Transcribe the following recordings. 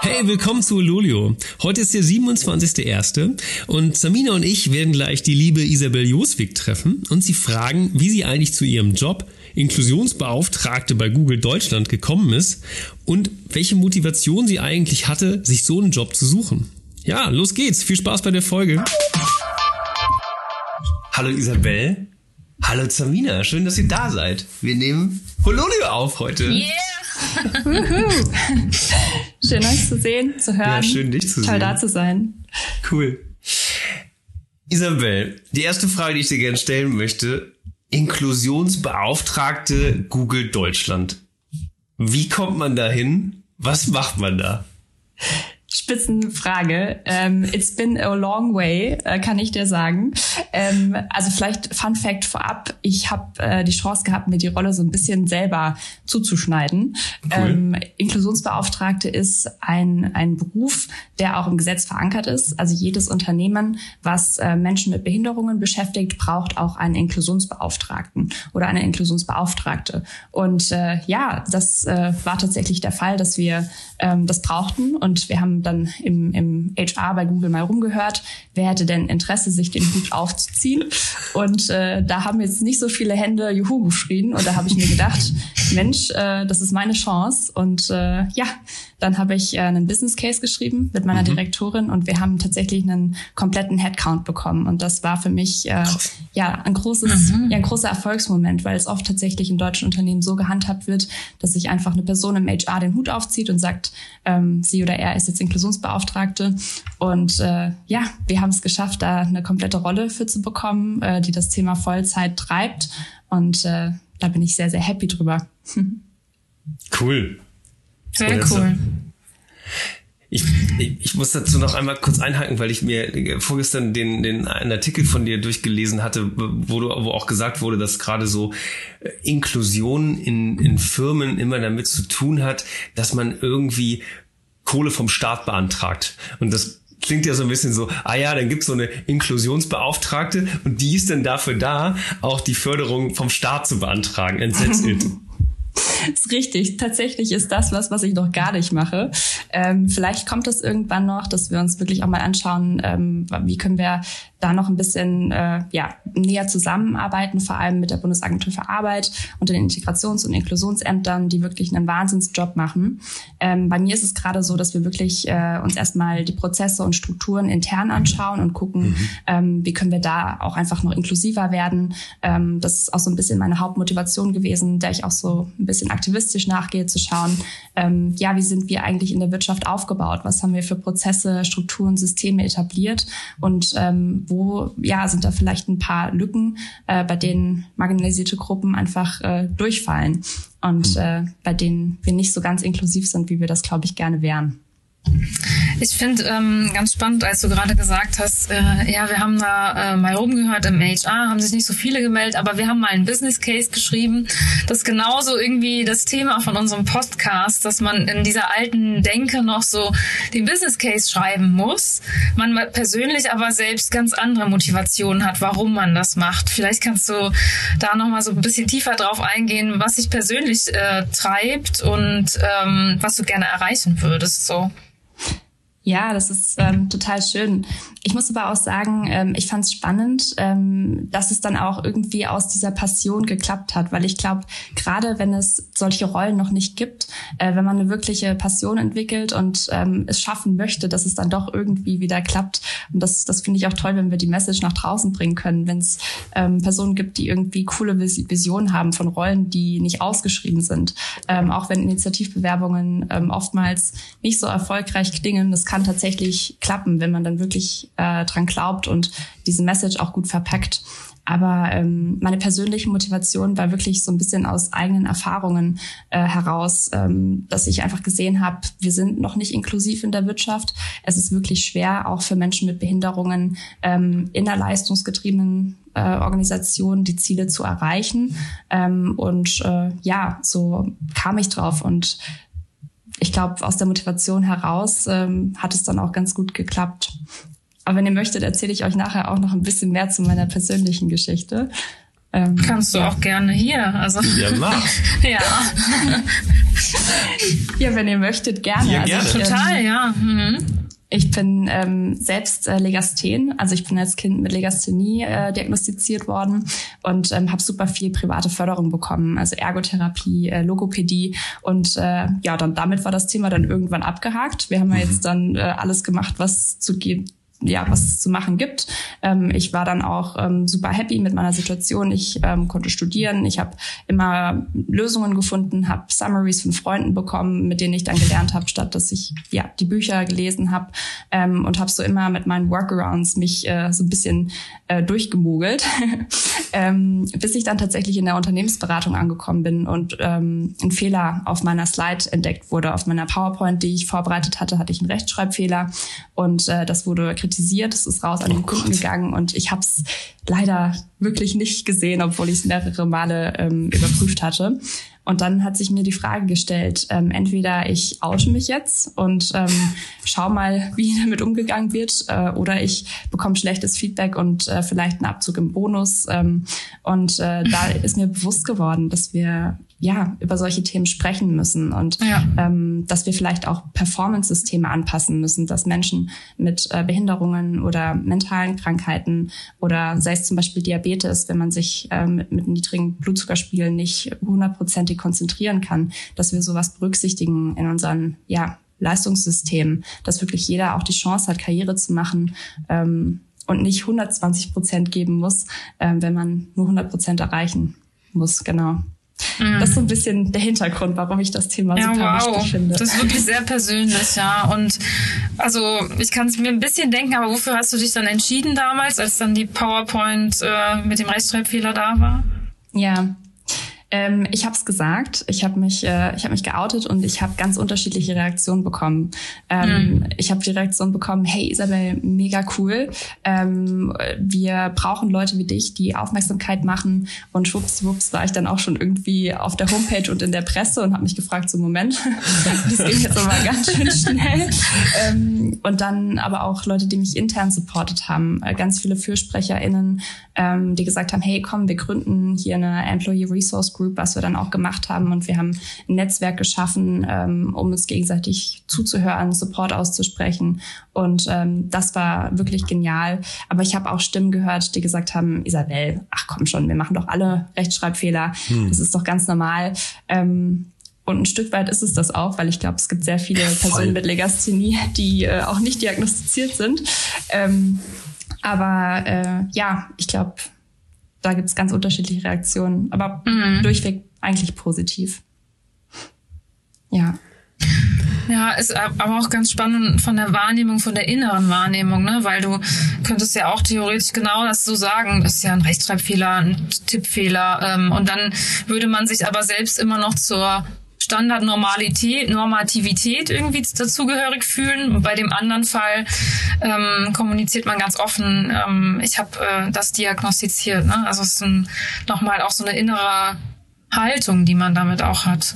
Hey, willkommen zu Lolio. Heute ist der 27.01. und Samina und ich werden gleich die liebe Isabel Joswig treffen und sie fragen, wie sie eigentlich zu ihrem Job Inklusionsbeauftragte bei Google Deutschland gekommen ist und welche Motivation sie eigentlich hatte, sich so einen Job zu suchen. Ja, los geht's. Viel Spaß bei der Folge. Hallo Isabel. Hallo Samina. Schön, dass ihr da seid. Wir nehmen Hololio auf heute. Yeah! schön euch zu sehen, zu hören. Ja, schön dich zu Toll sehen. da zu sein. Cool. Isabel, die erste Frage, die ich dir gerne stellen möchte, Inklusionsbeauftragte Google Deutschland. Wie kommt man da hin? Was macht man da? Spitzenfrage. Ähm, it's been a long way, äh, kann ich dir sagen. Ähm, also vielleicht Fun Fact vorab. Ich habe äh, die Chance gehabt, mir die Rolle so ein bisschen selber zuzuschneiden. Cool. Ähm, Inklusionsbeauftragte ist ein, ein Beruf, der auch im Gesetz verankert ist. Also jedes Unternehmen, was äh, Menschen mit Behinderungen beschäftigt, braucht auch einen Inklusionsbeauftragten oder eine Inklusionsbeauftragte. Und äh, ja, das äh, war tatsächlich der Fall, dass wir ähm, das brauchten. Und wir haben dann im, im HR bei Google mal rumgehört, wer hätte denn Interesse, sich den Hut aufzuziehen. Und äh, da haben jetzt nicht so viele Hände Juhu geschrien. Und da habe ich mir gedacht, Mensch, äh, das ist meine Chance. Und äh, ja, dann habe ich äh, einen Business Case geschrieben mit meiner Direktorin und wir haben tatsächlich einen kompletten Headcount bekommen. Und das war für mich äh, ja ein großes, ja, ein großer Erfolgsmoment, weil es oft tatsächlich in deutschen Unternehmen so gehandhabt wird, dass sich einfach eine Person im HR den Hut aufzieht und sagt, ähm, sie oder er ist jetzt Inklusionsbeauftragte. Und äh, ja, wir haben es geschafft, da eine komplette Rolle für zu bekommen, äh, die das Thema Vollzeit treibt. Und äh, da bin ich sehr, sehr happy drüber. Cool. Sehr so. cool. Ich, ich, ich muss dazu noch einmal kurz einhaken, weil ich mir vorgestern den, den einen Artikel von dir durchgelesen hatte, wo, du, wo auch gesagt wurde, dass gerade so äh, Inklusion in, in Firmen immer damit zu tun hat, dass man irgendwie Kohle vom Staat beantragt. Und das klingt ja so ein bisschen so, ah ja, dann gibt's so eine Inklusionsbeauftragte und die ist dann dafür da, auch die Förderung vom Staat zu beantragen. It. ist richtig. Tatsächlich ist das was, was ich noch gar nicht mache. Ähm, vielleicht kommt es irgendwann noch, dass wir uns wirklich auch mal anschauen, ähm, wie können wir da noch ein bisschen äh, ja, näher zusammenarbeiten, vor allem mit der Bundesagentur für Arbeit und den Integrations- und Inklusionsämtern, die wirklich einen Wahnsinnsjob machen. Ähm, bei mir ist es gerade so, dass wir wirklich äh, uns erstmal die Prozesse und Strukturen intern anschauen und gucken, ähm, wie können wir da auch einfach noch inklusiver werden. Ähm, das ist auch so ein bisschen meine Hauptmotivation gewesen, der ich auch so ein bisschen aktivistisch nachgehe, zu schauen, ähm, ja, wie sind wir eigentlich in der Wirtschaft aufgebaut? Was haben wir für Prozesse, Strukturen, Systeme etabliert? Und ähm, wo ja sind da vielleicht ein paar Lücken, äh, bei denen marginalisierte Gruppen einfach äh, durchfallen und äh, bei denen wir nicht so ganz inklusiv sind, wie wir das, glaube ich, gerne wären. Ich finde ähm, ganz spannend, als du gerade gesagt hast, äh, ja, wir haben da äh, mal rumgehört im HR, haben sich nicht so viele gemeldet, aber wir haben mal einen Business Case geschrieben. Das ist genauso irgendwie das Thema von unserem Podcast, dass man in dieser alten Denke noch so den Business Case schreiben muss. Man persönlich aber selbst ganz andere Motivationen hat, warum man das macht. Vielleicht kannst du da nochmal so ein bisschen tiefer drauf eingehen, was dich persönlich äh, treibt und ähm, was du gerne erreichen würdest. So. Ja, das ist ähm, total schön. Ich muss aber auch sagen, ähm, ich fand es spannend, ähm, dass es dann auch irgendwie aus dieser Passion geklappt hat, weil ich glaube, gerade wenn es solche Rollen noch nicht gibt, äh, wenn man eine wirkliche Passion entwickelt und ähm, es schaffen möchte, dass es dann doch irgendwie wieder klappt. Und das, das finde ich auch toll, wenn wir die Message nach draußen bringen können, wenn es ähm, Personen gibt, die irgendwie coole Vis Visionen haben von Rollen, die nicht ausgeschrieben sind. Ähm, auch wenn Initiativbewerbungen ähm, oftmals nicht so erfolgreich klingen, das kann tatsächlich klappen, wenn man dann wirklich äh, dran glaubt und diese Message auch gut verpackt. Aber ähm, meine persönliche Motivation war wirklich so ein bisschen aus eigenen Erfahrungen äh, heraus, ähm, dass ich einfach gesehen habe, wir sind noch nicht inklusiv in der Wirtschaft. Es ist wirklich schwer, auch für Menschen mit Behinderungen ähm, in einer leistungsgetriebenen äh, Organisation die Ziele zu erreichen. Ähm, und äh, ja, so kam ich drauf und ich glaube, aus der Motivation heraus ähm, hat es dann auch ganz gut geklappt. Aber wenn ihr möchtet, erzähle ich euch nachher auch noch ein bisschen mehr zu meiner persönlichen Geschichte. Ähm, Kannst du ja. auch gerne hier. Also. Ja, mach. ja. ja, wenn ihr möchtet, gerne. Ja, gerne. Also ich, Total, ähm, ja. Mhm. Ich bin ähm, selbst äh, Legasthen, also ich bin als Kind mit Legasthenie äh, diagnostiziert worden und ähm, habe super viel private Förderung bekommen, also Ergotherapie, äh, Logopädie und äh, ja, dann damit war das Thema dann irgendwann abgehakt. Wir haben ja mhm. jetzt dann äh, alles gemacht, was zu gehen ja, was zu machen gibt. Ähm, ich war dann auch ähm, super happy mit meiner Situation. Ich ähm, konnte studieren. Ich habe immer Lösungen gefunden, habe Summaries von Freunden bekommen, mit denen ich dann gelernt habe, statt dass ich ja die Bücher gelesen habe ähm, und habe so immer mit meinen Workarounds mich äh, so ein bisschen äh, durchgemogelt, ähm, bis ich dann tatsächlich in der Unternehmensberatung angekommen bin und ähm, ein Fehler auf meiner Slide entdeckt wurde. Auf meiner PowerPoint, die ich vorbereitet hatte, hatte ich einen Rechtschreibfehler und äh, das wurde kritisiert, es ist raus an den oh Kunden gegangen und ich habe es leider wirklich nicht gesehen, obwohl ich es mehrere Male ähm, überprüft hatte. Und dann hat sich mir die Frage gestellt, ähm, entweder ich oute mich jetzt und ähm, schau mal, wie damit umgegangen wird, äh, oder ich bekomme schlechtes Feedback und äh, vielleicht einen Abzug im Bonus. Ähm, und äh, da ist mir bewusst geworden, dass wir ja, über solche Themen sprechen müssen und ja. ähm, dass wir vielleicht auch Performance-Systeme anpassen müssen, dass Menschen mit äh, Behinderungen oder mentalen Krankheiten oder sei es zum Beispiel Diabetes, wenn man sich äh, mit, mit niedrigen Blutzuckerspiegeln nicht hundertprozentig konzentrieren kann, dass wir sowas berücksichtigen in unseren ja, Leistungssystemen, dass wirklich jeder auch die Chance hat, Karriere zu machen. Ähm, und nicht 120 Prozent geben muss, äh, wenn man nur 100 Prozent erreichen muss. Genau. Mhm. Das ist so ein bisschen der Hintergrund, warum ich das Thema ja, super wow. wichtig finde. Das ist wirklich sehr persönlich, ja. Und also ich kann es mir ein bisschen denken, aber wofür hast du dich dann entschieden damals, als dann die PowerPoint äh, mit dem Rechtschreibfehler da war? Ja, ähm, ich habe es gesagt, ich habe mich, äh, ich habe mich geoutet und ich habe ganz unterschiedliche Reaktionen bekommen. Ähm, mhm. Ich habe die Reaktion bekommen: Hey Isabel, mega cool. Ähm, wir brauchen Leute wie dich, die Aufmerksamkeit machen. Und schwuppswupps war ich dann auch schon irgendwie auf der Homepage und in der Presse und habe mich gefragt: So Moment, das ging jetzt aber ganz schön schnell. Ähm, und dann aber auch Leute, die mich intern supportet haben, äh, ganz viele FürsprecherInnen, ähm, die gesagt haben: Hey, komm, wir gründen hier eine Employee Resource Group, was wir dann auch gemacht haben. Und wir haben ein Netzwerk geschaffen, ähm, um uns gegenseitig zuzuhören, Support auszusprechen. Und ähm, das war wirklich genial. Aber ich habe auch Stimmen gehört, die gesagt haben, Isabel, ach komm schon, wir machen doch alle Rechtschreibfehler. Hm. Das ist doch ganz normal. Ähm, und ein Stück weit ist es das auch, weil ich glaube, es gibt sehr viele Personen mit Legasthenie, die äh, auch nicht diagnostiziert sind. Ähm, aber äh, ja, ich glaube, da gibt es ganz unterschiedliche Reaktionen, aber mhm. durchweg eigentlich positiv. Ja. Ja, ist aber auch ganz spannend von der Wahrnehmung, von der inneren Wahrnehmung, ne? Weil du könntest ja auch theoretisch genau das so sagen, das ist ja ein Rechtschreibfehler, ein Tippfehler. Ähm, und dann würde man sich aber selbst immer noch zur Standardnormalität, Normativität irgendwie dazugehörig fühlen. Bei dem anderen Fall ähm, kommuniziert man ganz offen, ähm, ich habe äh, das diagnostiziert. Ne? Also es ist nochmal auch so eine innere Haltung, die man damit auch hat.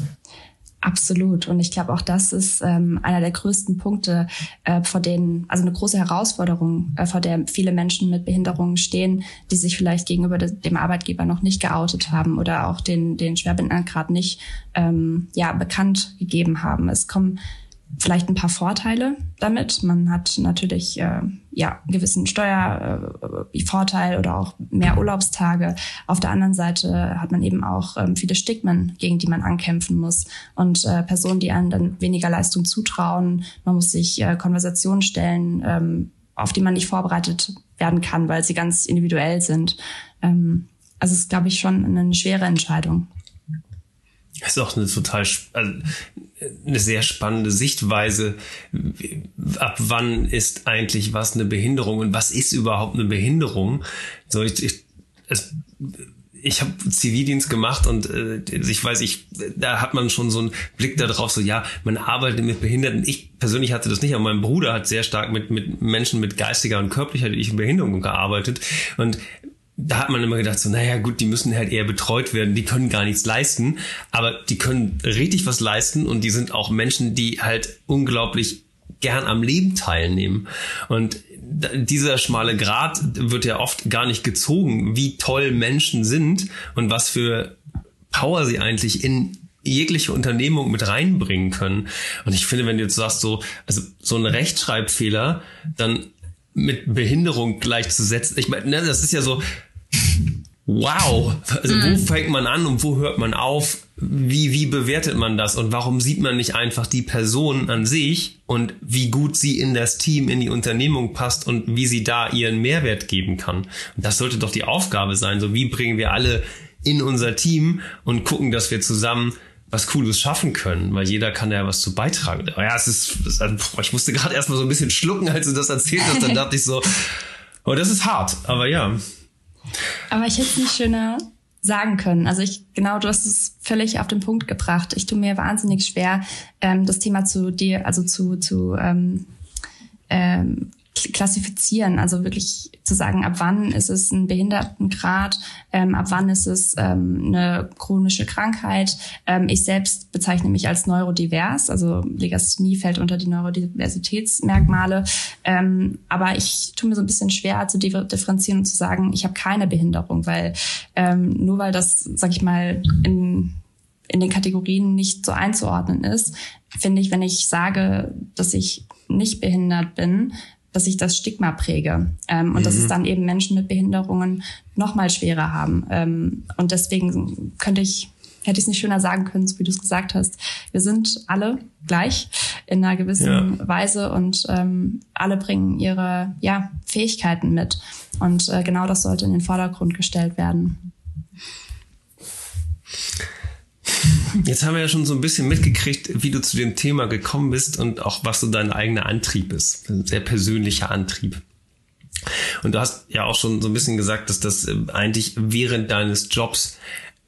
Absolut. Und ich glaube, auch das ist ähm, einer der größten Punkte, äh, vor denen, also eine große Herausforderung, äh, vor der viele Menschen mit Behinderungen stehen, die sich vielleicht gegenüber de dem Arbeitgeber noch nicht geoutet haben oder auch den, den Schwerbehinderten gerade nicht ähm, ja, bekannt gegeben haben. Es kommen vielleicht ein paar Vorteile damit. Man hat natürlich äh, ja einen gewissen Steuervorteil äh, oder auch mehr Urlaubstage. Auf der anderen Seite hat man eben auch ähm, viele Stigmen, gegen die man ankämpfen muss und äh, Personen, die einem dann weniger Leistung zutrauen. Man muss sich äh, Konversationen stellen, ähm, auf die man nicht vorbereitet werden kann, weil sie ganz individuell sind. Ähm, also es ist, glaube ich, schon eine schwere Entscheidung. Das ist auch eine total, also eine sehr spannende Sichtweise. Ab wann ist eigentlich was eine Behinderung und was ist überhaupt eine Behinderung? So, ich, ich, ich habe Zivildienst gemacht und äh, ich weiß, ich, da hat man schon so einen Blick darauf, so ja, man arbeitet mit Behinderten. Ich persönlich hatte das nicht, aber mein Bruder hat sehr stark mit, mit Menschen mit geistiger und körperlicher Behinderung gearbeitet. Und da hat man immer gedacht, so, naja, gut, die müssen halt eher betreut werden, die können gar nichts leisten, aber die können richtig was leisten und die sind auch Menschen, die halt unglaublich gern am Leben teilnehmen. Und dieser schmale Grat wird ja oft gar nicht gezogen, wie toll Menschen sind und was für Power sie eigentlich in jegliche Unternehmung mit reinbringen können. Und ich finde, wenn du jetzt sagst, so, also so ein Rechtschreibfehler dann mit Behinderung gleichzusetzen, ich meine, ne, das ist ja so, wow, also mhm. wo fängt man an und wo hört man auf? Wie, wie bewertet man das? Und warum sieht man nicht einfach die Person an sich und wie gut sie in das Team, in die Unternehmung passt und wie sie da ihren Mehrwert geben kann? Und das sollte doch die Aufgabe sein. So, wie bringen wir alle in unser Team und gucken, dass wir zusammen was Cooles schaffen können, weil jeder kann ja was zu beitragen. Ja, es ist, ich musste gerade erstmal so ein bisschen schlucken, als du das erzählt hast, dann dachte ich so, oh, das ist hart, aber ja. Aber ich hätte es nicht schöner sagen können. Also ich, genau, du hast es völlig auf den Punkt gebracht. Ich tue mir wahnsinnig schwer, ähm, das Thema zu dir, also zu, zu ähm, ähm, klassifizieren, also wirklich zu sagen, ab wann ist es ein Behindertengrad, ähm, ab wann ist es ähm, eine chronische Krankheit. Ähm, ich selbst bezeichne mich als neurodivers, also Legasthenie fällt unter die Neurodiversitätsmerkmale. Ähm, aber ich tue mir so ein bisschen schwer zu differenzieren und zu sagen, ich habe keine Behinderung, weil ähm, nur weil das, sag ich mal, in in den Kategorien nicht so einzuordnen ist, finde ich, wenn ich sage, dass ich nicht behindert bin, dass ich das Stigma präge ähm, und mhm. dass es mhm. dann eben Menschen mit Behinderungen noch mal schwerer haben. Ähm, und deswegen könnte ich hätte ich es nicht schöner sagen können, so wie du es gesagt hast. Wir sind alle gleich in einer gewissen ja. Weise und ähm, alle bringen ihre ja, Fähigkeiten mit. Und äh, genau das sollte in den Vordergrund gestellt werden. Jetzt haben wir ja schon so ein bisschen mitgekriegt, wie du zu dem Thema gekommen bist und auch was so dein eigener Antrieb ist. Ein sehr persönlicher Antrieb. Und du hast ja auch schon so ein bisschen gesagt, dass das äh, eigentlich während deines Jobs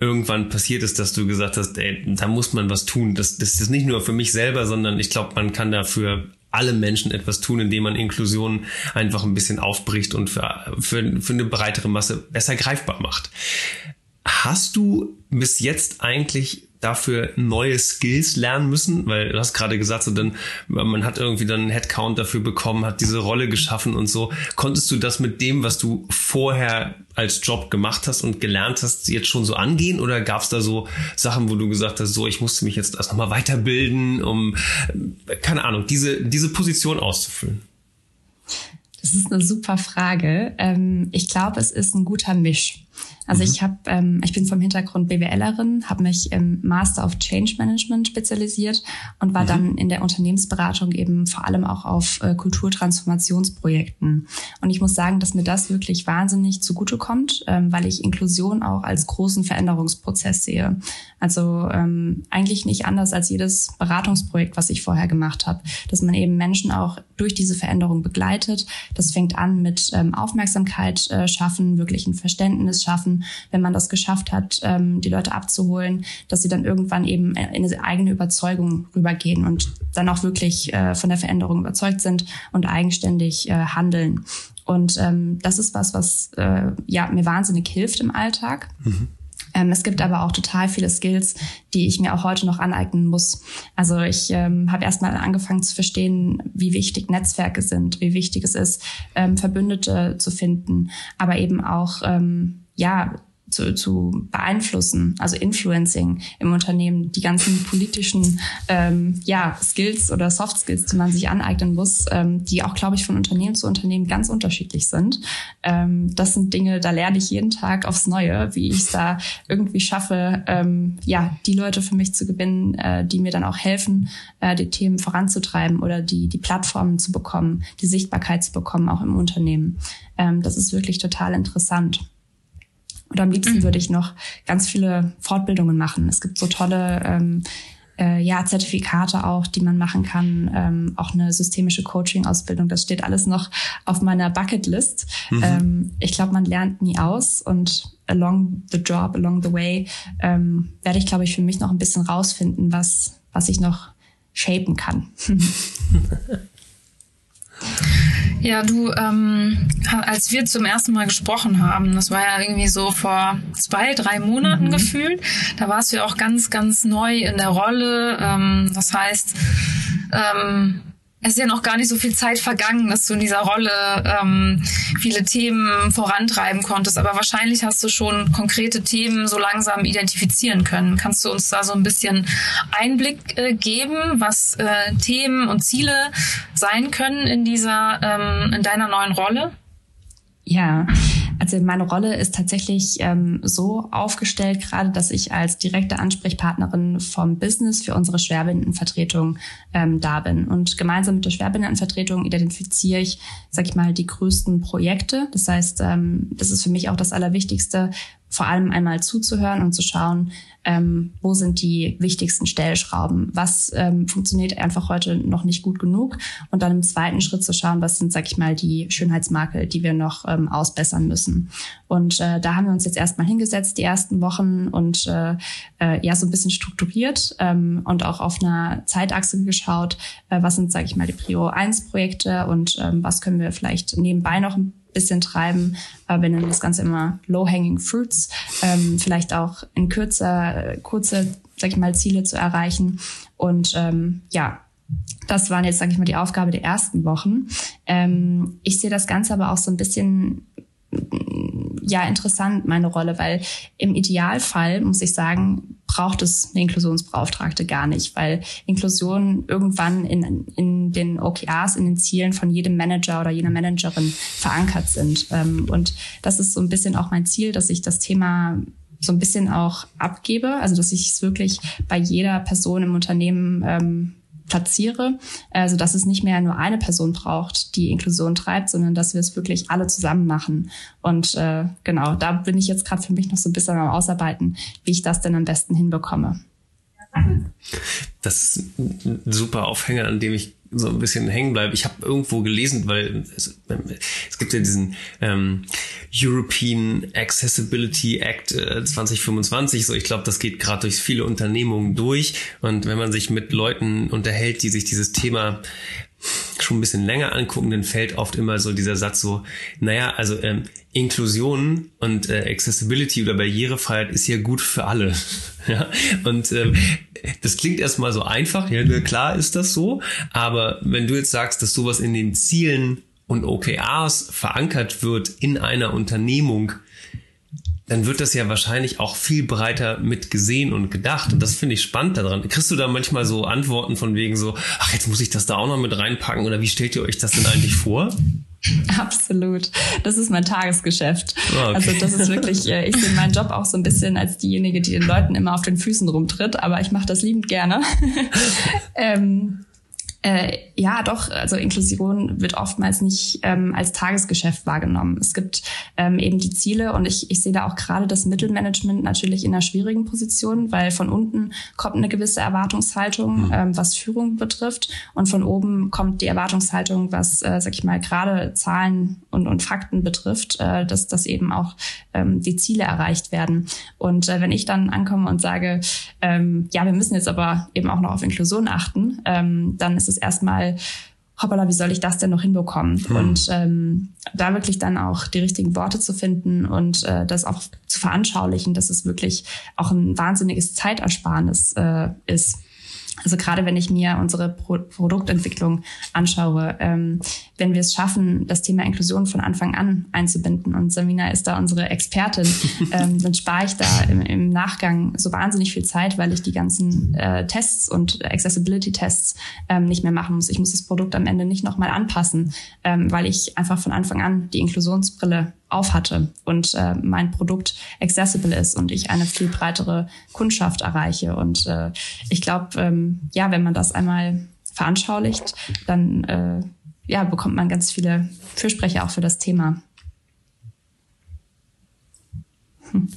irgendwann passiert ist, dass du gesagt hast, ey, da muss man was tun. Das, das ist nicht nur für mich selber, sondern ich glaube, man kann dafür alle Menschen etwas tun, indem man Inklusion einfach ein bisschen aufbricht und für, für, für eine breitere Masse besser greifbar macht. Hast du bis jetzt eigentlich dafür neue Skills lernen müssen? Weil du hast gerade gesagt, so dann, man hat irgendwie dann einen Headcount dafür bekommen, hat diese Rolle geschaffen und so. Konntest du das mit dem, was du vorher als Job gemacht hast und gelernt hast, jetzt schon so angehen? Oder gab es da so Sachen, wo du gesagt hast, so, ich musste mich jetzt erst nochmal weiterbilden, um, keine Ahnung, diese, diese Position auszufüllen? Das ist eine super Frage. Ähm, ich glaube, es ist ein guter Misch. Also mhm. ich habe, ähm, ich bin vom Hintergrund BWLerin, habe mich im Master of Change Management spezialisiert und war mhm. dann in der Unternehmensberatung eben vor allem auch auf äh, Kulturtransformationsprojekten. Und ich muss sagen, dass mir das wirklich wahnsinnig zugutekommt, ähm, weil ich Inklusion auch als großen Veränderungsprozess sehe. Also ähm, eigentlich nicht anders als jedes Beratungsprojekt, was ich vorher gemacht habe, dass man eben Menschen auch durch diese Veränderung begleitet. Das fängt an mit ähm, Aufmerksamkeit äh, schaffen, wirklich ein Verständnis schaffen, wenn man das geschafft hat, ähm, die Leute abzuholen, dass sie dann irgendwann eben in eine eigene Überzeugung rübergehen und dann auch wirklich äh, von der Veränderung überzeugt sind und eigenständig äh, handeln. Und ähm, das ist was, was äh, ja mir wahnsinnig hilft im Alltag. Mhm. Ähm, es gibt aber auch total viele Skills, die ich mir auch heute noch aneignen muss. Also ich ähm, habe erstmal angefangen zu verstehen, wie wichtig Netzwerke sind, wie wichtig es ist, ähm, Verbündete zu finden, aber eben auch ähm, ja zu, zu beeinflussen, also Influencing im Unternehmen, die ganzen politischen ähm, ja, Skills oder Soft Skills, die man sich aneignen muss, ähm, die auch, glaube ich, von Unternehmen zu Unternehmen ganz unterschiedlich sind. Ähm, das sind Dinge, da lerne ich jeden Tag aufs Neue, wie ich es da irgendwie schaffe, ähm, ja, die Leute für mich zu gewinnen, äh, die mir dann auch helfen, äh, die Themen voranzutreiben oder die, die Plattformen zu bekommen, die Sichtbarkeit zu bekommen, auch im Unternehmen. Ähm, das ist wirklich total interessant. Und am liebsten mhm. würde ich noch ganz viele Fortbildungen machen. Es gibt so tolle ähm, äh, ja, Zertifikate auch, die man machen kann, ähm, auch eine systemische Coaching-Ausbildung. Das steht alles noch auf meiner Bucketlist. Mhm. Ähm, ich glaube, man lernt nie aus und along the job, along the way, ähm, werde ich, glaube ich, für mich noch ein bisschen rausfinden, was, was ich noch shapen kann. Ja, du, ähm, als wir zum ersten Mal gesprochen haben, das war ja irgendwie so vor zwei, drei Monaten mhm. gefühlt, da warst du ja auch ganz, ganz neu in der Rolle. Ähm, das heißt, ähm, es ist ja noch gar nicht so viel Zeit vergangen, dass du in dieser Rolle ähm, viele Themen vorantreiben konntest. Aber wahrscheinlich hast du schon konkrete Themen so langsam identifizieren können. Kannst du uns da so ein bisschen Einblick äh, geben, was äh, Themen und Ziele sein können in dieser, ähm, in deiner neuen Rolle? Ja, also meine Rolle ist tatsächlich ähm, so aufgestellt, gerade dass ich als direkte Ansprechpartnerin vom Business für unsere Schwerbehindertenvertretung ähm, da bin. Und gemeinsam mit der Schwerbehindertenvertretung identifiziere ich, sag ich mal, die größten Projekte. Das heißt, ähm, das ist für mich auch das Allerwichtigste, vor allem einmal zuzuhören und zu schauen, ähm, wo sind die wichtigsten Stellschrauben, was ähm, funktioniert einfach heute noch nicht gut genug und dann im zweiten Schritt zu schauen, was sind, sag ich mal, die Schönheitsmakel, die wir noch ähm, ausbessern müssen. Und äh, da haben wir uns jetzt erstmal hingesetzt, die ersten Wochen und äh, äh, ja, so ein bisschen strukturiert ähm, und auch auf einer Zeitachse geschaut, äh, was sind, sag ich mal, die Prio 1 Projekte und ähm, was können wir vielleicht nebenbei noch ein bisschen treiben. Äh, wir nennen das Ganze immer Low-Hanging Fruits. Ähm, vielleicht auch in kürzer, kurze, sag ich mal, Ziele zu erreichen. Und ähm, ja, das waren jetzt, sage ich mal, die Aufgabe der ersten Wochen. Ähm, ich sehe das Ganze aber auch so ein bisschen ja interessant, meine Rolle, weil im Idealfall, muss ich sagen, braucht es eine Inklusionsbeauftragte gar nicht, weil Inklusion irgendwann in, in den OKRs, in den Zielen von jedem Manager oder jeder Managerin verankert sind. Ähm, und das ist so ein bisschen auch mein Ziel, dass ich das Thema so ein bisschen auch abgebe, also dass ich es wirklich bei jeder Person im Unternehmen ähm, platziere, also dass es nicht mehr nur eine Person braucht, die Inklusion treibt, sondern dass wir es wirklich alle zusammen machen. Und äh, genau, da bin ich jetzt gerade für mich noch so ein bisschen am Ausarbeiten, wie ich das denn am besten hinbekomme. Das ist ein super Aufhänger, an dem ich so ein bisschen hängen bleibe. Ich habe irgendwo gelesen, weil es, es, gibt ja diesen ähm, European Accessibility Act äh, 2025. So, ich glaube, das geht gerade durch viele Unternehmungen durch. Und wenn man sich mit Leuten unterhält, die sich dieses Thema schon ein bisschen länger angucken, dann fällt oft immer so dieser Satz so, naja, also ähm, Inklusion und äh, Accessibility oder Barrierefreiheit ist ja gut für alle. ja? Und ähm, das klingt erstmal so einfach, ja, klar ist das so, aber wenn du jetzt sagst, dass sowas in den Zielen und OKRs verankert wird in einer Unternehmung, dann wird das ja wahrscheinlich auch viel breiter mit gesehen und gedacht. Und das finde ich spannend daran. Kriegst du da manchmal so Antworten von wegen so, ach, jetzt muss ich das da auch noch mit reinpacken oder wie stellt ihr euch das denn eigentlich vor? Absolut. Das ist mein Tagesgeschäft. Ah, okay. Also das ist wirklich, äh, ich sehe meinen Job auch so ein bisschen als diejenige, die den Leuten immer auf den Füßen rumtritt, aber ich mache das liebend gerne. ähm, äh, ja, doch, also Inklusion wird oftmals nicht ähm, als Tagesgeschäft wahrgenommen. Es gibt ähm, eben die Ziele und ich, ich sehe da auch gerade das Mittelmanagement natürlich in einer schwierigen Position, weil von unten kommt eine gewisse Erwartungshaltung, mhm. ähm, was Führung betrifft und von oben kommt die Erwartungshaltung, was, äh, sag ich mal, gerade Zahlen und, und Fakten betrifft, äh, dass, dass eben auch ähm, die Ziele erreicht werden. Und äh, wenn ich dann ankomme und sage, ähm, ja, wir müssen jetzt aber eben auch noch auf Inklusion achten, ähm, dann ist es es erstmal, hoppala, wie soll ich das denn noch hinbekommen? Hm. Und ähm, da wirklich dann auch die richtigen Worte zu finden und äh, das auch zu veranschaulichen, dass es wirklich auch ein wahnsinniges Zeitersparnis äh, ist. Also gerade wenn ich mir unsere Pro Produktentwicklung anschaue, ähm, wenn wir es schaffen, das Thema Inklusion von Anfang an einzubinden und Samina ist da unsere Expertin, ähm, dann spare ich da im, im, Nachgang so wahnsinnig viel Zeit, weil ich die ganzen äh, Tests und Accessibility-Tests ähm, nicht mehr machen muss. Ich muss das Produkt am Ende nicht nochmal anpassen, ähm, weil ich einfach von Anfang an die Inklusionsbrille auf hatte und äh, mein Produkt accessible ist und ich eine viel breitere Kundschaft erreiche. Und äh, ich glaube, ähm, ja, wenn man das einmal veranschaulicht, dann äh, ja, bekommt man ganz viele Fürsprecher auch für das Thema. Hm.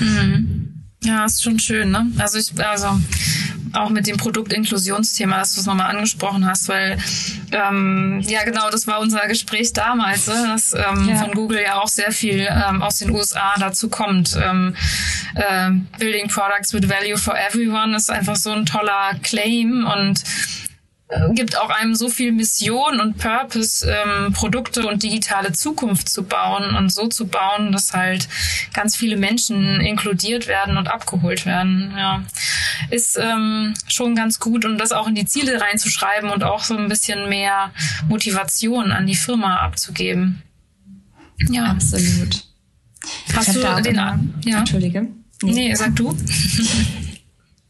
Mhm. Ja, ist schon schön, ne? Also ich, also auch mit dem Produktinklusionsthema, dass du es nochmal angesprochen hast, weil ähm, ja genau, das war unser Gespräch damals, ne? dass ähm, ja. von Google ja auch sehr viel ähm, aus den USA dazu kommt. Ähm, äh, Building Products with Value for Everyone ist einfach so ein toller Claim und gibt auch einem so viel Mission und Purpose, ähm, Produkte und digitale Zukunft zu bauen und so zu bauen, dass halt ganz viele Menschen inkludiert werden und abgeholt werden. Ja, ist ähm, schon ganz gut und das auch in die Ziele reinzuschreiben und auch so ein bisschen mehr Motivation an die Firma abzugeben. Ja, absolut. Hast du den? Immer, ja. Entschuldige. Nee. nee, sag du.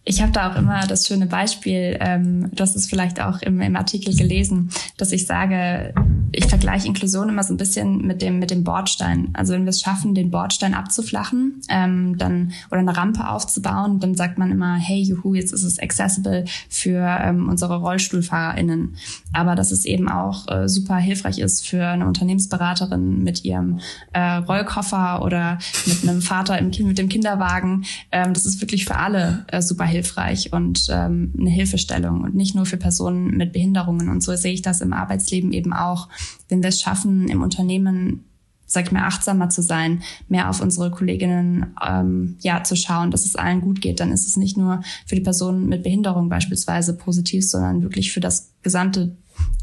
Ich habe da auch immer das schöne Beispiel, ähm, hast es vielleicht auch im, im Artikel gelesen, dass ich sage, ich vergleiche Inklusion immer so ein bisschen mit dem mit dem Bordstein. Also wenn wir es schaffen, den Bordstein abzuflachen, ähm, dann oder eine Rampe aufzubauen, dann sagt man immer, hey, juhu, jetzt ist es accessible für ähm, unsere RollstuhlfahrerInnen. Aber dass es eben auch äh, super hilfreich ist für eine Unternehmensberaterin mit ihrem äh, Rollkoffer oder mit einem Vater im kind mit dem Kinderwagen. Ähm, das ist wirklich für alle äh, super hilfreich hilfreich und ähm, eine Hilfestellung und nicht nur für Personen mit Behinderungen. Und so sehe ich das im Arbeitsleben eben auch. Wenn wir es schaffen, im Unternehmen sag ich mal, achtsamer zu sein, mehr auf unsere Kolleginnen ähm, ja zu schauen, dass es allen gut geht, dann ist es nicht nur für die Personen mit Behinderung beispielsweise positiv, sondern wirklich für das gesamte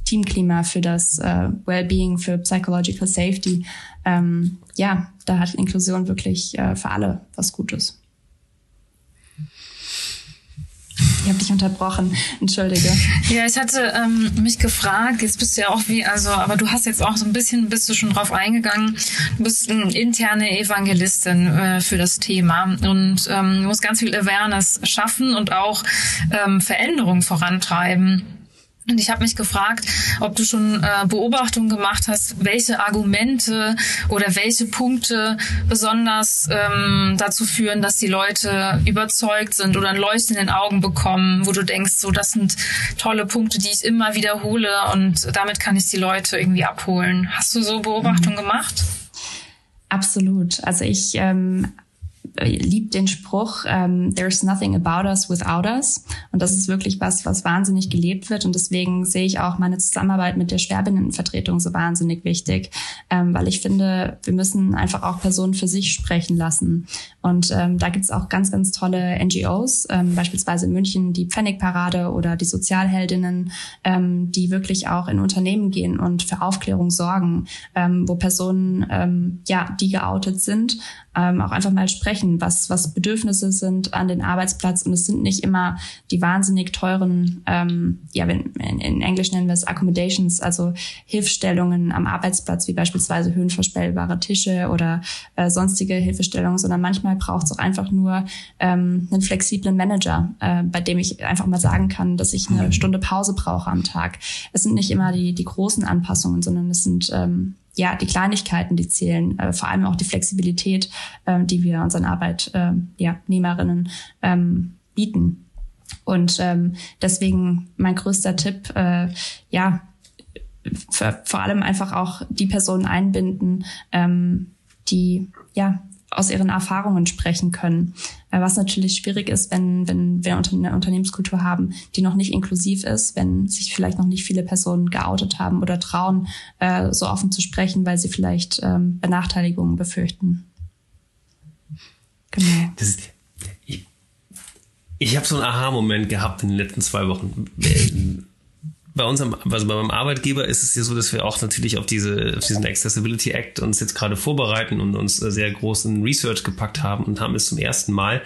Teamklima, für das äh, Wellbeing, für Psychological Safety. Ähm, ja, da hat Inklusion wirklich äh, für alle was Gutes. Ich habe dich unterbrochen, entschuldige. Ja, ich hatte ähm, mich gefragt, jetzt bist du ja auch wie, also, aber du hast jetzt auch so ein bisschen, bist du schon drauf eingegangen, du bist eine interne Evangelistin äh, für das Thema und ähm, musst ganz viel Awareness schaffen und auch ähm, Veränderung vorantreiben. Und ich habe mich gefragt, ob du schon äh, Beobachtungen gemacht hast, welche Argumente oder welche Punkte besonders ähm, dazu führen, dass die Leute überzeugt sind oder ein Leuchten in den Augen bekommen, wo du denkst, so das sind tolle Punkte, die ich immer wiederhole und damit kann ich die Leute irgendwie abholen. Hast du so Beobachtungen mhm. gemacht? Absolut. Also ich ähm, liebt den Spruch, ähm, there's nothing about us without us. Und das ist wirklich was, was wahnsinnig gelebt wird. Und deswegen sehe ich auch meine Zusammenarbeit mit der Schwerbehindertenvertretung so wahnsinnig wichtig, ähm, weil ich finde, wir müssen einfach auch Personen für sich sprechen lassen. Und ähm, da gibt es auch ganz, ganz tolle NGOs, ähm, beispielsweise in München die Pfennigparade oder die Sozialheldinnen, ähm, die wirklich auch in Unternehmen gehen und für Aufklärung sorgen, ähm, wo Personen, ähm, ja, die geoutet sind, ähm, auch einfach mal sprechen, was, was Bedürfnisse sind an den Arbeitsplatz. Und es sind nicht immer die wahnsinnig teuren, ähm, ja, wenn, in, in Englisch nennen wir es Accommodations, also Hilfestellungen am Arbeitsplatz, wie beispielsweise höhenverstellbare Tische oder äh, sonstige Hilfestellungen, sondern manchmal braucht es auch einfach nur ähm, einen flexiblen Manager, äh, bei dem ich einfach mal sagen kann, dass ich eine mhm. Stunde Pause brauche am Tag. Es sind nicht immer die, die großen Anpassungen, sondern es sind ähm, ja, die Kleinigkeiten, die zählen, äh, vor allem auch die Flexibilität, äh, die wir unseren Arbeitnehmerinnen äh, ja, ähm, bieten. Und ähm, deswegen mein größter Tipp, äh, ja, vor allem einfach auch die Personen einbinden, ähm, die ja aus ihren Erfahrungen sprechen können. Äh, was natürlich schwierig ist, wenn, wenn wir eine Unternehmenskultur haben, die noch nicht inklusiv ist, wenn sich vielleicht noch nicht viele Personen geoutet haben oder trauen, äh, so offen zu sprechen, weil sie vielleicht ähm, Benachteiligungen befürchten. Genau. Das, ich ich habe so einen Aha-Moment gehabt in den letzten zwei Wochen bei unserem, also bei meinem Arbeitgeber ist es ja so, dass wir auch natürlich auf diese, auf diesen Accessibility Act uns jetzt gerade vorbereiten und uns sehr großen Research gepackt haben und haben es zum ersten Mal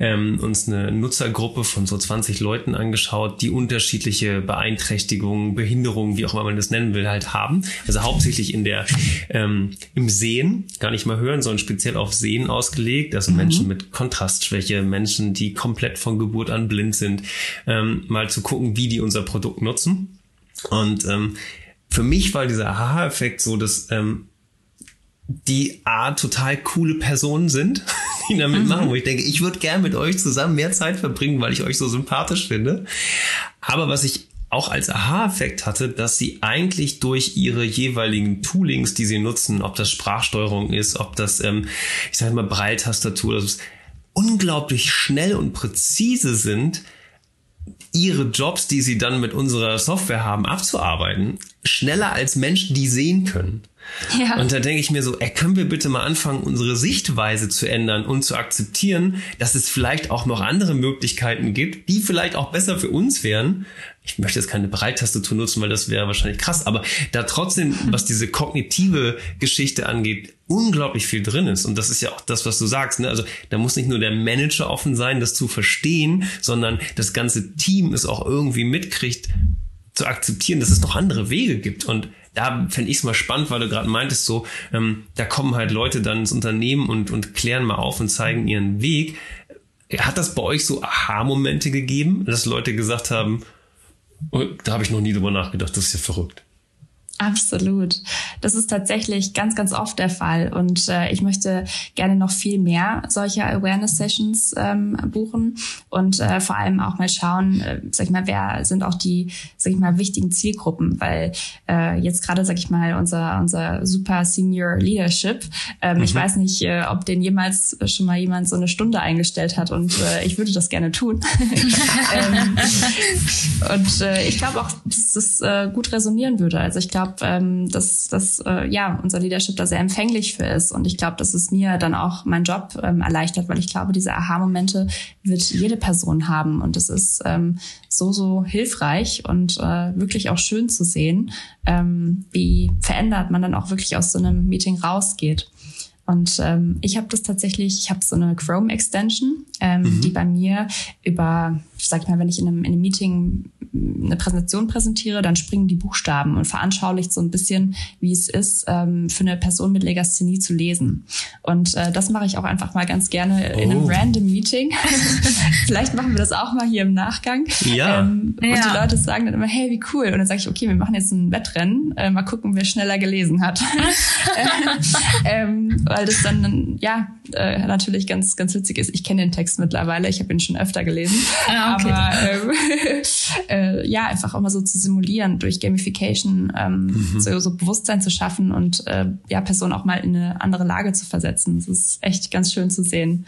ähm, uns eine Nutzergruppe von so 20 Leuten angeschaut, die unterschiedliche Beeinträchtigungen, Behinderungen, wie auch immer man das nennen will, halt haben. Also hauptsächlich in der, ähm, im Sehen, gar nicht mal hören, sondern speziell auf Sehen ausgelegt. Also mhm. Menschen mit Kontrastschwäche, Menschen, die komplett von Geburt an blind sind, ähm, mal zu gucken, wie die unser Produkt nutzen und ähm, für mich war dieser Aha-Effekt so, dass ähm, die A total coole Personen sind, die damit mhm. machen, wo ich denke, ich würde gern mit euch zusammen mehr Zeit verbringen, weil ich euch so sympathisch finde. Aber was ich auch als Aha-Effekt hatte, dass sie eigentlich durch ihre jeweiligen Toolings, die sie nutzen, ob das Sprachsteuerung ist, ob das, ähm, ich sage mal, Breiltastatur, das unglaublich schnell und präzise sind, ihre Jobs, die sie dann mit unserer Software haben, abzuarbeiten, schneller als Menschen, die sehen können. Ja. Und da denke ich mir so, ey, können wir bitte mal anfangen, unsere Sichtweise zu ändern und zu akzeptieren, dass es vielleicht auch noch andere Möglichkeiten gibt, die vielleicht auch besser für uns wären. Ich möchte jetzt keine Breittastatur nutzen, weil das wäre wahrscheinlich krass, aber da trotzdem, was diese kognitive Geschichte angeht, unglaublich viel drin ist. Und das ist ja auch das, was du sagst. Ne? Also da muss nicht nur der Manager offen sein, das zu verstehen, sondern das ganze Team es auch irgendwie mitkriegt, zu akzeptieren, dass es noch andere Wege gibt. Und da fände ich es mal spannend, weil du gerade meintest, so, ähm, da kommen halt Leute dann ins Unternehmen und, und klären mal auf und zeigen ihren Weg. Hat das bei euch so Aha-Momente gegeben, dass Leute gesagt haben, oh, da habe ich noch nie drüber nachgedacht, das ist ja verrückt? Absolut. Das ist tatsächlich ganz, ganz oft der Fall. Und äh, ich möchte gerne noch viel mehr solcher Awareness-Sessions ähm, buchen und äh, vor allem auch mal schauen, äh, sag ich mal, wer sind auch die, sag ich mal, wichtigen Zielgruppen, weil äh, jetzt gerade, sag ich mal, unser, unser super Senior Leadership, ähm, mhm. ich weiß nicht, äh, ob den jemals schon mal jemand so eine Stunde eingestellt hat und äh, ich würde das gerne tun. ähm, und äh, ich glaube auch, dass das äh, gut resonieren würde. Also ich glaube, glaube, ähm, dass, dass äh, ja, unser Leadership da sehr empfänglich für ist. Und ich glaube, dass es mir dann auch meinen Job ähm, erleichtert, weil ich glaube, diese Aha-Momente wird jede Person haben. Und es ist ähm, so, so hilfreich und äh, wirklich auch schön zu sehen, ähm, wie verändert man dann auch wirklich aus so einem Meeting rausgeht. Und ähm, ich habe das tatsächlich, ich habe so eine Chrome-Extension, ähm, mhm. die bei mir über, sag ich mal, wenn ich in einem, in einem Meeting eine Präsentation präsentiere, dann springen die Buchstaben und veranschaulicht so ein bisschen, wie es ist, ähm, für eine Person mit Legasthenie zu lesen. Und äh, das mache ich auch einfach mal ganz gerne oh. in einem oh. random Meeting. Vielleicht machen wir das auch mal hier im Nachgang. Ja. Ähm, ja. Und die Leute sagen dann immer, hey, wie cool. Und dann sage ich, okay, wir machen jetzt ein Wettrennen, äh, mal gucken, wer schneller gelesen hat. ähm, weil das dann, ja, äh, natürlich ganz, ganz witzig ist. Ich kenne den Text mittlerweile, ich habe ihn schon öfter gelesen. Ah, okay. Aber ähm, äh, ja, einfach auch mal so zu simulieren, durch Gamification ähm, mhm. so, so Bewusstsein zu schaffen und äh, ja, Personen auch mal in eine andere Lage zu versetzen. Das ist echt ganz schön zu sehen.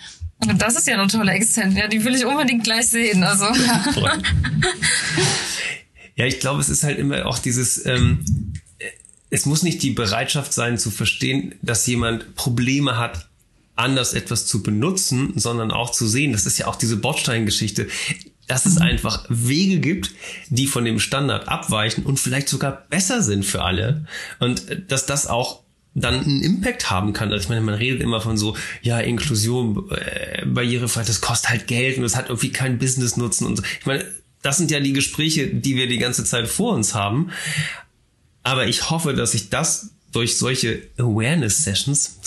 Das ist ja eine tolle Extent, ja, die will ich unbedingt gleich sehen. Also. Ja, ja ich glaube, es ist halt immer auch dieses, ähm, es muss nicht die Bereitschaft sein zu verstehen, dass jemand Probleme hat, anders etwas zu benutzen, sondern auch zu sehen, das ist ja auch diese Bordstein-Geschichte dass es einfach Wege gibt, die von dem Standard abweichen und vielleicht sogar besser sind für alle. Und äh, dass das auch dann einen Impact haben kann. Also ich meine, man redet immer von so, ja, Inklusion, äh, Barrierefreiheit, das kostet halt Geld und das hat irgendwie keinen Business-Nutzen und so. Ich meine, das sind ja die Gespräche, die wir die ganze Zeit vor uns haben. Aber ich hoffe, dass sich das durch solche Awareness-Sessions,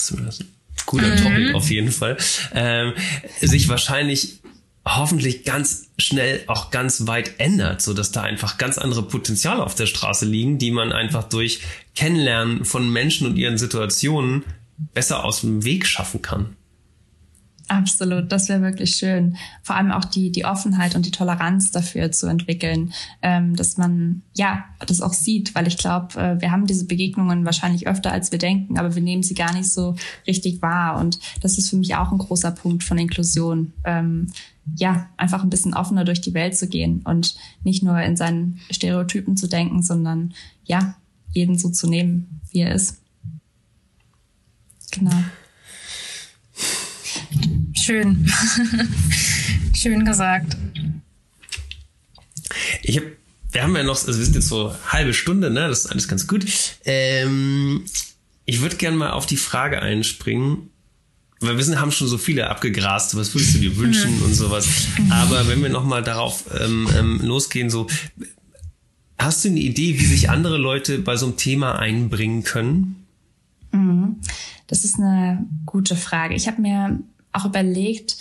cooler mhm. Topic auf jeden Fall, ähm, sich wahrscheinlich hoffentlich ganz schnell auch ganz weit ändert, so dass da einfach ganz andere Potenziale auf der Straße liegen, die man einfach durch Kennenlernen von Menschen und ihren Situationen besser aus dem Weg schaffen kann. Absolut, das wäre wirklich schön. Vor allem auch die, die Offenheit und die Toleranz dafür zu entwickeln, ähm, dass man ja das auch sieht, weil ich glaube, äh, wir haben diese Begegnungen wahrscheinlich öfter, als wir denken, aber wir nehmen sie gar nicht so richtig wahr. Und das ist für mich auch ein großer Punkt von Inklusion. Ähm, ja, einfach ein bisschen offener durch die Welt zu gehen und nicht nur in seinen Stereotypen zu denken, sondern ja, jeden so zu nehmen, wie er ist. Genau. Schön. Schön gesagt. Ich habe, wir haben ja noch, also wir sind jetzt so halbe Stunde, ne? Das ist alles ganz gut. Ähm, ich würde gerne mal auf die Frage einspringen, weil wir sind, haben schon so viele abgegrast, was würdest du dir wünschen mhm. und sowas. Aber wenn wir nochmal darauf ähm, ähm, losgehen, so, hast du eine Idee, wie sich andere Leute bei so einem Thema einbringen können? Mhm. Das ist eine gute Frage. Ich habe mir auch überlegt,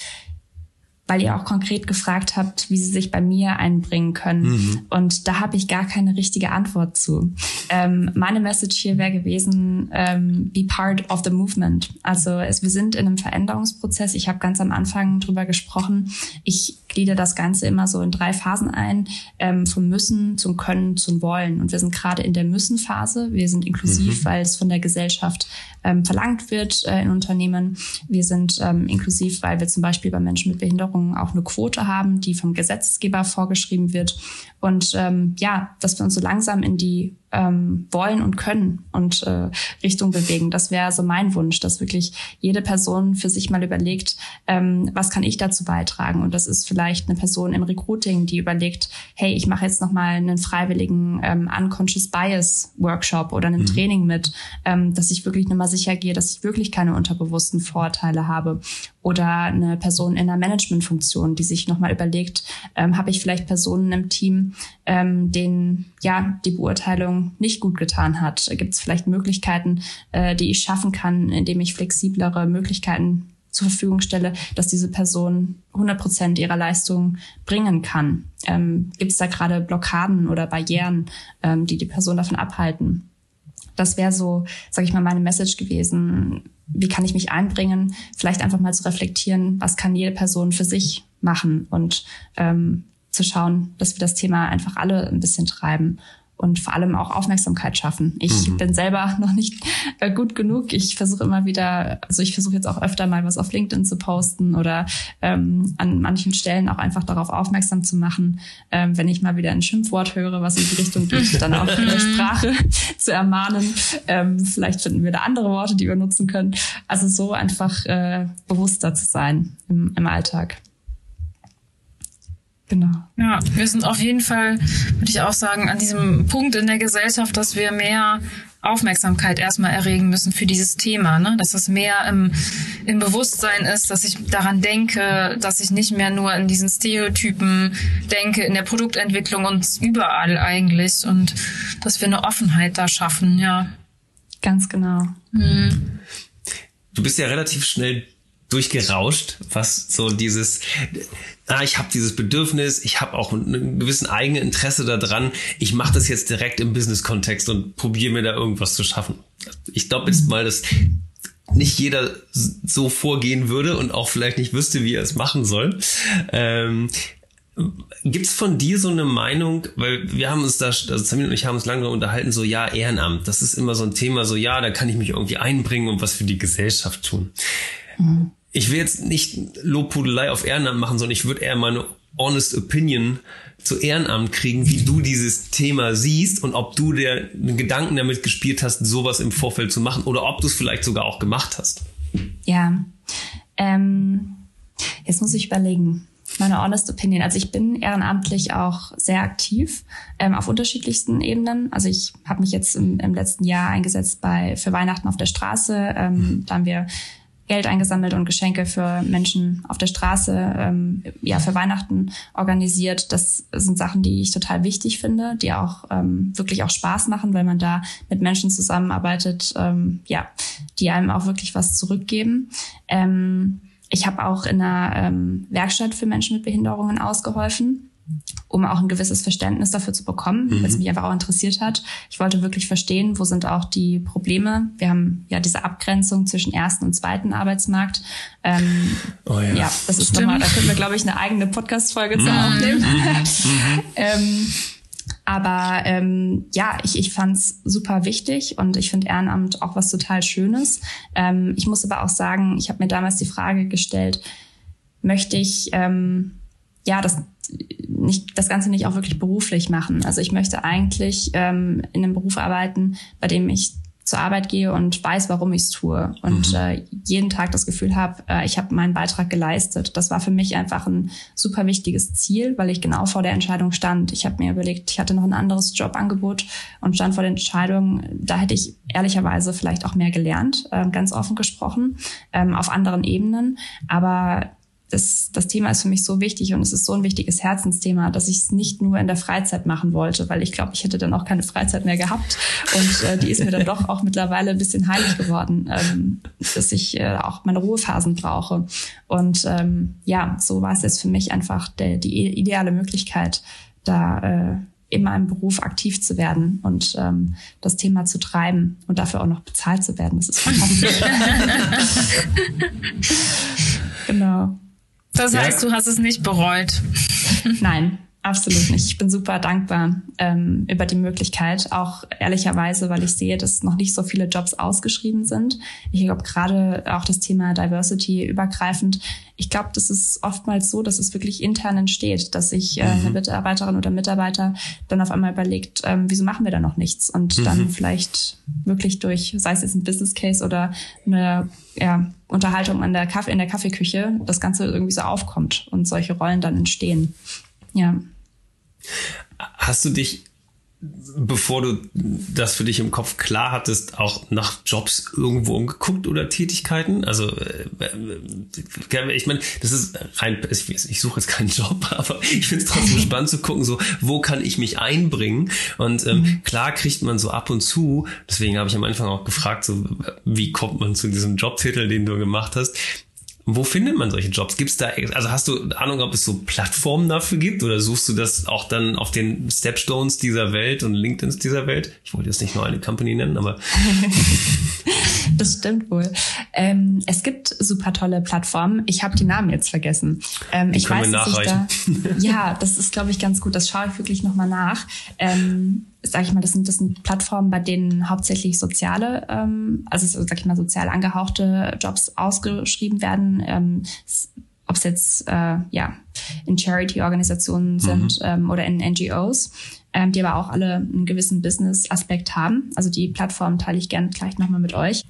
weil ihr auch konkret gefragt habt, wie sie sich bei mir einbringen können. Mhm. Und da habe ich gar keine richtige Antwort zu. Ähm, meine Message hier wäre gewesen, ähm, be part of the movement. Also es, wir sind in einem Veränderungsprozess. Ich habe ganz am Anfang drüber gesprochen. Ich glieder das Ganze immer so in drei Phasen ein, ähm, vom Müssen zum Können zum Wollen. Und wir sind gerade in der Müssen-Phase. Wir sind inklusiv, mhm. weil es von der Gesellschaft ähm, verlangt wird äh, in Unternehmen. Wir sind ähm, inklusiv, weil wir zum Beispiel bei Menschen mit Behinderungen auch eine Quote haben, die vom Gesetzgeber vorgeschrieben wird. Und ähm, ja, dass wir uns so langsam in die ähm, wollen und können und äh, Richtung bewegen. Das wäre so mein Wunsch, dass wirklich jede Person für sich mal überlegt, ähm, was kann ich dazu beitragen? Und das ist vielleicht eine Person im Recruiting, die überlegt, hey, ich mache jetzt noch mal einen freiwilligen ähm, Unconscious Bias Workshop oder ein mhm. Training mit, ähm, dass ich wirklich nochmal sicher gehe, dass ich wirklich keine unterbewussten Vorurteile habe. Oder eine Person in einer Managementfunktion, die sich nochmal überlegt, ähm, habe ich vielleicht Personen im Team, ähm, denen ja die Beurteilung nicht gut getan hat? Gibt es vielleicht Möglichkeiten, äh, die ich schaffen kann, indem ich flexiblere Möglichkeiten zur Verfügung stelle, dass diese Person 100 Prozent ihrer Leistung bringen kann? Ähm, Gibt es da gerade Blockaden oder Barrieren, ähm, die die Person davon abhalten? Das wäre so, sage ich mal, meine Message gewesen. Wie kann ich mich einbringen? Vielleicht einfach mal zu reflektieren, was kann jede Person für sich machen und ähm, zu schauen, dass wir das Thema einfach alle ein bisschen treiben und vor allem auch Aufmerksamkeit schaffen. Ich mhm. bin selber noch nicht äh, gut genug. Ich versuche immer wieder, also ich versuche jetzt auch öfter mal was auf LinkedIn zu posten oder ähm, an manchen Stellen auch einfach darauf aufmerksam zu machen, ähm, wenn ich mal wieder ein Schimpfwort höre, was in die Richtung geht, dann auch in der Sprache zu ermahnen. Ähm, vielleicht finden wir da andere Worte, die wir nutzen können. Also so einfach äh, bewusster zu sein im, im Alltag. Genau. Ja, wir sind auf jeden Fall, würde ich auch sagen, an diesem Punkt in der Gesellschaft, dass wir mehr Aufmerksamkeit erstmal erregen müssen für dieses Thema, ne? dass es mehr im, im Bewusstsein ist, dass ich daran denke, dass ich nicht mehr nur in diesen Stereotypen denke, in der Produktentwicklung und überall eigentlich und dass wir eine Offenheit da schaffen, ja. Ganz genau. Mhm. Du bist ja relativ schnell durchgerauscht, was so dieses, ah, ich habe dieses Bedürfnis, ich habe auch einen gewissen eigenen Interesse daran, ich mache das jetzt direkt im Business-Kontext und probiere mir da irgendwas zu schaffen. Ich glaube jetzt mal, dass nicht jeder so vorgehen würde und auch vielleicht nicht wüsste, wie er es machen soll. Ähm, Gibt's von dir so eine Meinung, weil wir haben uns da, also Samin und ich haben uns lange unterhalten, so ja, Ehrenamt, das ist immer so ein Thema, so ja, da kann ich mich irgendwie einbringen und was für die Gesellschaft tun. Mhm ich will jetzt nicht Lobpudelei auf Ehrenamt machen, sondern ich würde eher meine honest opinion zu Ehrenamt kriegen, wie du dieses Thema siehst und ob du dir einen Gedanken damit gespielt hast, sowas im Vorfeld zu machen oder ob du es vielleicht sogar auch gemacht hast. Ja, ähm, jetzt muss ich überlegen. Meine honest opinion. Also ich bin ehrenamtlich auch sehr aktiv ähm, auf unterschiedlichsten Ebenen. Also ich habe mich jetzt im, im, letzten Jahr eingesetzt bei für Weihnachten auf der Straße. Ähm, mhm. Da haben wir Geld eingesammelt und Geschenke für Menschen auf der Straße, ähm, ja, für Weihnachten organisiert. Das sind Sachen, die ich total wichtig finde, die auch ähm, wirklich auch Spaß machen, weil man da mit Menschen zusammenarbeitet, ähm, ja, die einem auch wirklich was zurückgeben. Ähm, ich habe auch in einer ähm, Werkstatt für Menschen mit Behinderungen ausgeholfen um auch ein gewisses Verständnis dafür zu bekommen, mhm. weil es mich einfach auch interessiert hat. Ich wollte wirklich verstehen, wo sind auch die Probleme. Wir haben ja diese Abgrenzung zwischen ersten und zweiten Arbeitsmarkt. Ähm, oh ja. ja, das ist nochmal, da können wir, glaube ich, eine eigene Podcast-Folge zu mhm. aufnehmen. Mhm. mhm. ähm, aber ähm, ja, ich, ich fand es super wichtig und ich finde Ehrenamt auch was total Schönes. Ähm, ich muss aber auch sagen, ich habe mir damals die Frage gestellt, möchte ich ähm, ja das nicht, das Ganze nicht auch wirklich beruflich machen. Also ich möchte eigentlich ähm, in einem Beruf arbeiten, bei dem ich zur Arbeit gehe und weiß, warum ich es tue und mhm. äh, jeden Tag das Gefühl habe, äh, ich habe meinen Beitrag geleistet. Das war für mich einfach ein super wichtiges Ziel, weil ich genau vor der Entscheidung stand. Ich habe mir überlegt, ich hatte noch ein anderes Jobangebot und stand vor der Entscheidung, da hätte ich ehrlicherweise vielleicht auch mehr gelernt, äh, ganz offen gesprochen, ähm, auf anderen Ebenen. Aber das, das Thema ist für mich so wichtig und es ist so ein wichtiges Herzensthema, dass ich es nicht nur in der Freizeit machen wollte, weil ich glaube, ich hätte dann auch keine Freizeit mehr gehabt. Und äh, die ist mir dann doch auch mittlerweile ein bisschen heilig geworden, ähm, dass ich äh, auch meine Ruhephasen brauche. Und ähm, ja, so war es jetzt für mich einfach der, die ideale Möglichkeit, da äh, in meinem Beruf aktiv zu werden und ähm, das Thema zu treiben und dafür auch noch bezahlt zu werden. Das ist fantastisch. genau. Das heißt, ja. du hast es nicht bereut. Nein, Absolut nicht. Ich bin super dankbar ähm, über die Möglichkeit, auch ehrlicherweise, weil ich sehe, dass noch nicht so viele Jobs ausgeschrieben sind. Ich glaube gerade auch das Thema Diversity übergreifend. Ich glaube, das ist oftmals so, dass es wirklich intern entsteht, dass sich äh, eine mhm. Mitarbeiterin oder Mitarbeiter dann auf einmal überlegt, ähm, wieso machen wir da noch nichts? Und mhm. dann vielleicht wirklich durch, sei es jetzt ein Business Case oder eine ja, Unterhaltung an der Kaffee, in der Kaffeeküche, das Ganze irgendwie so aufkommt und solche Rollen dann entstehen. Ja. Hast du dich, bevor du das für dich im Kopf klar hattest, auch nach Jobs irgendwo umgeguckt oder Tätigkeiten? Also äh, ich meine, das ist rein, ich, ich suche jetzt keinen Job, aber ich finde es trotzdem spannend zu gucken, so wo kann ich mich einbringen? Und ähm, mhm. klar kriegt man so ab und zu, deswegen habe ich am Anfang auch gefragt, so wie kommt man zu diesem Jobtitel, den du gemacht hast? Wo findet man solche Jobs? Gibt's da, also hast du Ahnung, ob es so Plattformen dafür gibt oder suchst du das auch dann auf den Stepstones dieser Welt und LinkedIns dieser Welt? Ich wollte jetzt nicht nur eine Company nennen, aber. das stimmt wohl. Ähm, es gibt super tolle Plattformen. Ich habe die Namen jetzt vergessen. Ähm, ich weiß, dass ich da, ja, das ist, glaube ich, ganz gut. Das schaue ich wirklich nochmal nach. Ähm, sage ich mal, das sind, das sind Plattformen, bei denen hauptsächlich soziale, ähm, also sag ich mal, sozial angehauchte Jobs ausgeschrieben werden. Ähm, ob es jetzt äh, ja in Charity-Organisationen mhm. sind ähm, oder in NGOs, ähm, die aber auch alle einen gewissen Business-Aspekt haben. Also die Plattform teile ich gerne gleich nochmal mit euch.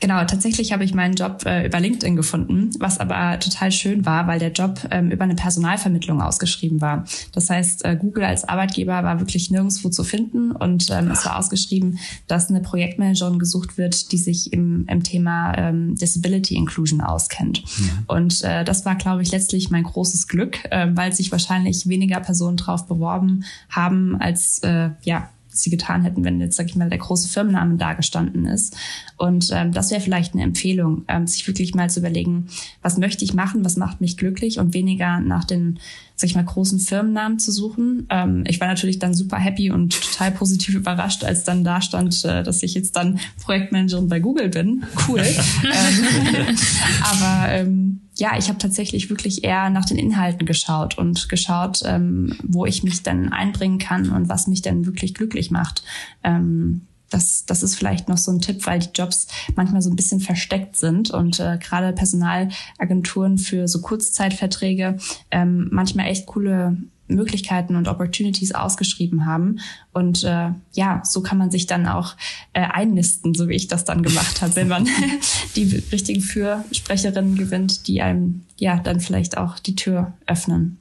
Genau, tatsächlich habe ich meinen Job äh, über LinkedIn gefunden, was aber total schön war, weil der Job ähm, über eine Personalvermittlung ausgeschrieben war. Das heißt, äh, Google als Arbeitgeber war wirklich nirgendwo zu finden und ähm, es war ausgeschrieben, dass eine Projektmanagerin gesucht wird, die sich im, im Thema ähm, Disability Inclusion auskennt. Mhm. Und äh, das war, glaube ich, letztlich mein großes Glück, äh, weil sich wahrscheinlich weniger Personen drauf beworben haben, als äh, ja sie getan hätten, wenn jetzt, sag ich mal, der große Firmenname da gestanden ist. Und ähm, das wäre vielleicht eine Empfehlung, ähm, sich wirklich mal zu überlegen, was möchte ich machen, was macht mich glücklich und weniger nach den, sag ich mal, großen Firmennamen zu suchen. Ähm, ich war natürlich dann super happy und total positiv überrascht, als dann da stand, äh, dass ich jetzt dann Projektmanagerin bei Google bin. Cool. ähm, aber ähm, ja, ich habe tatsächlich wirklich eher nach den Inhalten geschaut und geschaut, ähm, wo ich mich dann einbringen kann und was mich dann wirklich glücklich macht. Ähm, das, das ist vielleicht noch so ein Tipp, weil die Jobs manchmal so ein bisschen versteckt sind und äh, gerade Personalagenturen für so Kurzzeitverträge ähm, manchmal echt coole Möglichkeiten und Opportunities ausgeschrieben haben. Und äh, ja, so kann man sich dann auch äh, einnisten, so wie ich das dann gemacht habe, wenn man die richtigen Fürsprecherinnen gewinnt, die einem ja dann vielleicht auch die Tür öffnen.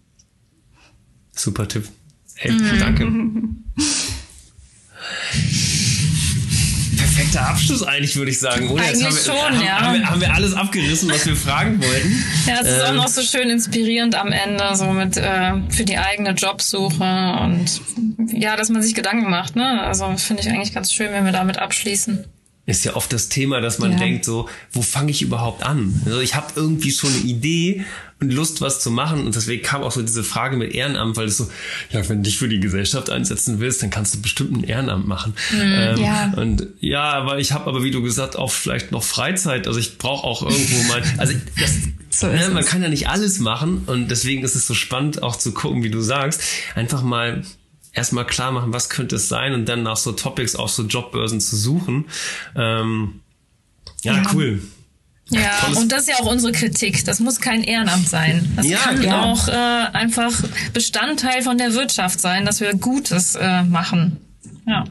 Super Tipp. Hey, mhm. danke. perfekter Abschluss eigentlich, würde ich sagen. Oder? Eigentlich haben wir, schon, haben, ja. Haben wir, haben wir, alles abgerissen, was wir fragen wollten. Ja, es ist ähm, auch noch so schön inspirierend am Ende, so mit äh, für die eigene Jobsuche und ja, dass man sich Gedanken macht. Ne? Also finde ich eigentlich ganz schön, wenn wir damit abschließen ist ja oft das Thema, dass man ja. denkt so, wo fange ich überhaupt an? Also ich habe irgendwie schon eine Idee und Lust, was zu machen. Und deswegen kam auch so diese Frage mit Ehrenamt, weil es so, ja, wenn du dich für die Gesellschaft einsetzen willst, dann kannst du bestimmt ein Ehrenamt machen. Mhm, ähm, ja. Und ja, aber ich habe aber, wie du gesagt, auch vielleicht noch Freizeit. Also ich brauche auch irgendwo mal, also das, so ne, man kann ja nicht alles machen. Und deswegen ist es so spannend, auch zu gucken, wie du sagst, einfach mal erstmal klar machen, was könnte es sein und dann nach so Topics auch so Jobbörsen zu suchen. Ähm, ja, ja, cool. Ja, Tolles und das ist ja auch unsere Kritik. Das muss kein Ehrenamt sein. Das ja, kann genau. auch äh, einfach Bestandteil von der Wirtschaft sein, dass wir Gutes äh, machen. Ja.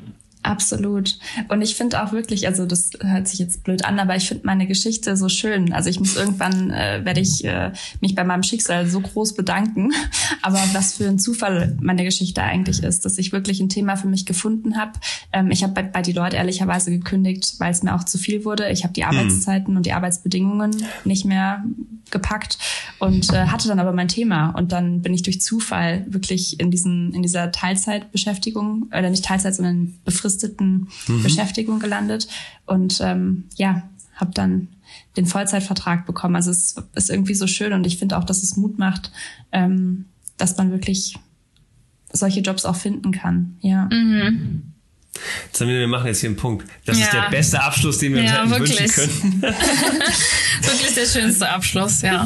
Absolut. Und ich finde auch wirklich, also das hört sich jetzt blöd an, aber ich finde meine Geschichte so schön. Also ich muss irgendwann, äh, werde ich äh, mich bei meinem Schicksal so groß bedanken. Aber was für ein Zufall meine Geschichte eigentlich ist, dass ich wirklich ein Thema für mich gefunden habe. Ähm, ich habe bei, bei die Leute ehrlicherweise gekündigt, weil es mir auch zu viel wurde. Ich habe die hm. Arbeitszeiten und die Arbeitsbedingungen nicht mehr gepackt und äh, hatte dann aber mein Thema. Und dann bin ich durch Zufall wirklich in diesen, in dieser Teilzeitbeschäftigung, oder nicht Teilzeit, sondern befristeten mhm. Beschäftigung gelandet. Und ähm, ja, habe dann den Vollzeitvertrag bekommen. Also es ist irgendwie so schön und ich finde auch, dass es Mut macht, ähm, dass man wirklich solche Jobs auch finden kann. Ja. Mhm. Samina, wir machen jetzt hier einen Punkt. Das ja. ist der beste Abschluss, den wir uns ja, hätten wirklich. wünschen können. wirklich der schönste Abschluss, ja.